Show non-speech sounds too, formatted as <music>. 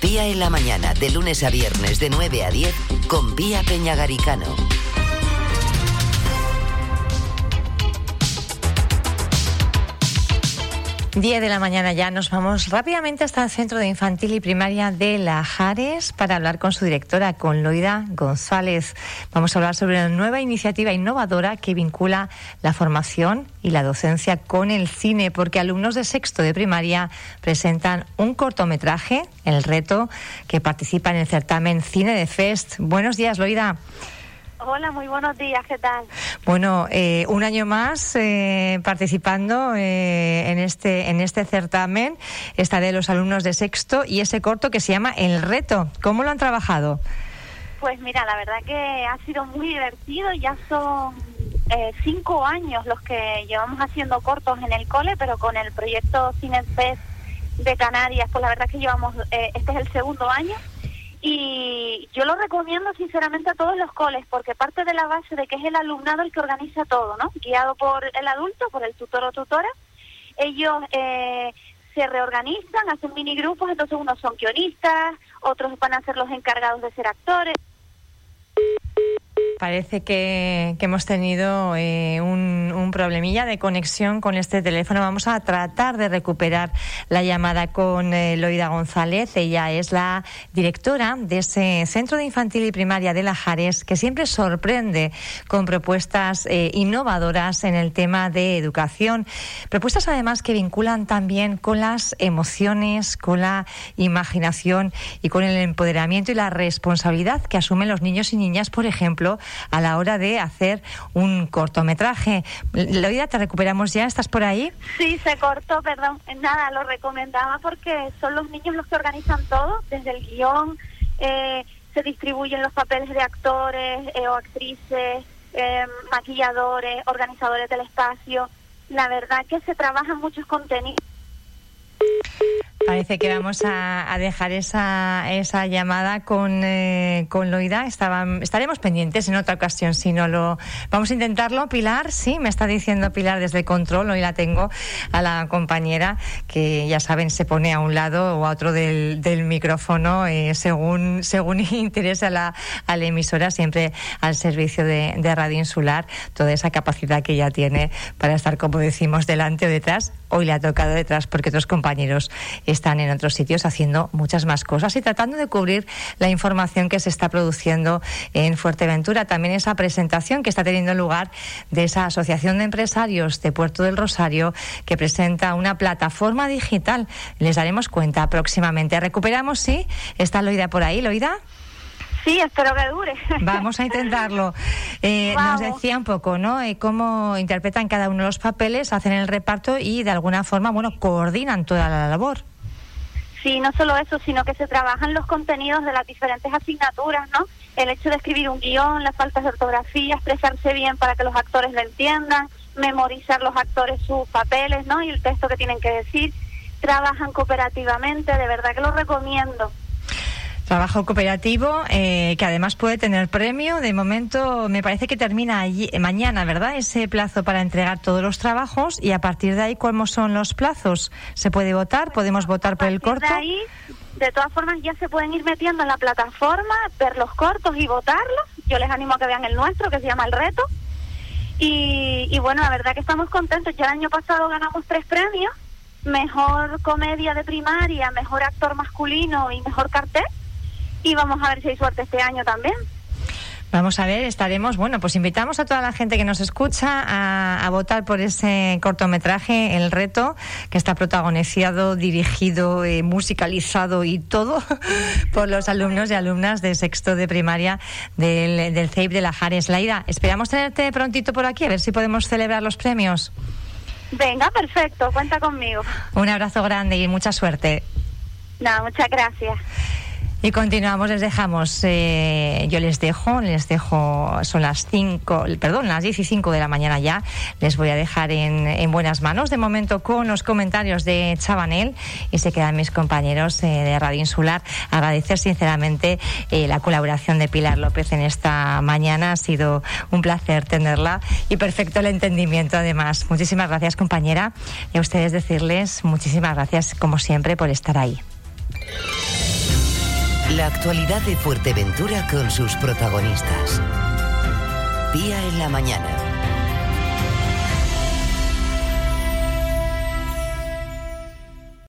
Pía en la mañana, de lunes a viernes, de 9 a 10, con Pía Peñagaricano. 10 de la mañana ya nos vamos rápidamente hasta el Centro de Infantil y Primaria de Lajares para hablar con su directora, con Loida González. Vamos a hablar sobre una nueva iniciativa innovadora que vincula la formación y la docencia con el cine, porque alumnos de sexto de primaria presentan un cortometraje, El Reto, que participa en el certamen Cine de Fest. Buenos días, Loida. Hola, muy buenos días, ¿qué tal? Bueno, eh, un año más eh, participando eh, en este en este certamen, está de los alumnos de sexto y ese corto que se llama El Reto. ¿Cómo lo han trabajado? Pues mira, la verdad que ha sido muy divertido, ya son cinco años los que llevamos haciendo cortos en el cole, pero con el proyecto Cinefest de Canarias, pues la verdad que llevamos, este es el segundo año y yo lo recomiendo sinceramente a todos los coles porque parte de la base de que es el alumnado el que organiza todo, ¿no? Guiado por el adulto, por el tutor o tutora. Ellos eh, se reorganizan, hacen mini grupos, entonces unos son guionistas, otros van a ser los encargados de ser actores. Parece que, hemos tenido eh, un, problemilla de conexión con este teléfono. Vamos a tratar de recuperar la llamada con eh, Loida González. Ella es la directora de ese Centro de Infantil y Primaria de Lajares, que siempre sorprende con propuestas eh, innovadoras en el tema de educación. Propuestas además que vinculan también con las emociones, con la imaginación y con el empoderamiento y la responsabilidad que asumen los niños y niñas, por ejemplo, a la hora de hacer un cortometraje. Loida, ¿te recuperamos ya? ¿Estás por ahí? Sí, se cortó, perdón. Nada, lo recomendaba porque son los niños los que organizan todo, desde el guion, eh, se distribuyen los papeles de actores eh, o actrices, eh, maquilladores, organizadores del espacio. La verdad que se trabajan muchos contenidos Parece que vamos a, dejar esa, esa llamada con, eh, con Loida. estaremos pendientes en otra ocasión si no lo. Vamos a intentarlo. Pilar, sí, me está diciendo Pilar desde control. Hoy la tengo a la compañera que ya saben se pone a un lado o a otro del, micrófono eh, según, según <laughs> interese a la, a la emisora, siempre al servicio de, de Radio Insular. Toda esa capacidad que ella tiene para estar, como decimos, delante o detrás. Hoy le ha tocado detrás porque otros compañeros están en otros sitios haciendo muchas más cosas y tratando de cubrir la información que se está produciendo en Fuerteventura. También esa presentación que está teniendo lugar de esa Asociación de Empresarios de Puerto del Rosario que presenta una plataforma digital. Les daremos cuenta próximamente. Recuperamos, sí. ¿Está Loida por ahí, Loida? Sí, espero que dure. <laughs> Vamos a intentarlo. Eh, nos decía un poco, ¿no? Eh, cómo interpretan cada uno de los papeles, hacen el reparto y de alguna forma, bueno, coordinan toda la labor. Sí, no solo eso, sino que se trabajan los contenidos de las diferentes asignaturas, ¿no? El hecho de escribir un guion, las faltas de ortografía, expresarse bien para que los actores lo entiendan, memorizar los actores sus papeles, ¿no? Y el texto que tienen que decir. Trabajan cooperativamente, de verdad que lo recomiendo. Trabajo cooperativo eh, que además puede tener premio. De momento me parece que termina mañana, ¿verdad? Ese plazo para entregar todos los trabajos y a partir de ahí, ¿cuáles son los plazos? ¿Se puede votar? ¿Podemos votar por el corto? De ahí, de todas formas, ya se pueden ir metiendo en la plataforma, ver los cortos y votarlos. Yo les animo a que vean el nuestro, que se llama El Reto. Y, y bueno, la verdad que estamos contentos. Ya el año pasado ganamos tres premios. Mejor comedia de primaria, mejor actor masculino y mejor cartel y vamos a ver si hay suerte este año también. Vamos a ver, estaremos, bueno, pues invitamos a toda la gente que nos escucha a, votar por ese cortometraje, El Reto, que está protagonizado, dirigido, eh, musicalizado y todo <laughs> por los alumnos y alumnas de sexto de primaria del, del CEIP de la Jares. Laida, esperamos tenerte prontito por aquí, a ver si podemos celebrar los premios. Venga, perfecto, cuenta conmigo. Un abrazo grande y mucha suerte. Nada, muchas gracias. Y continuamos, les dejamos, eh, yo les dejo, les dejo, son las 5, perdón, las 10 y 5 de la mañana ya, les voy a dejar en, en, buenas manos, de momento con los comentarios de Chabanel y se quedan mis compañeros eh, de Radio Insular. Agradecer sinceramente eh, la colaboración de Pilar López en esta mañana, ha sido un placer tenerla y perfecto el entendimiento además. Muchísimas gracias compañera y a ustedes decirles muchísimas gracias como siempre por estar ahí. La actualidad de Fuerteventura con sus protagonistas. Día en la mañana.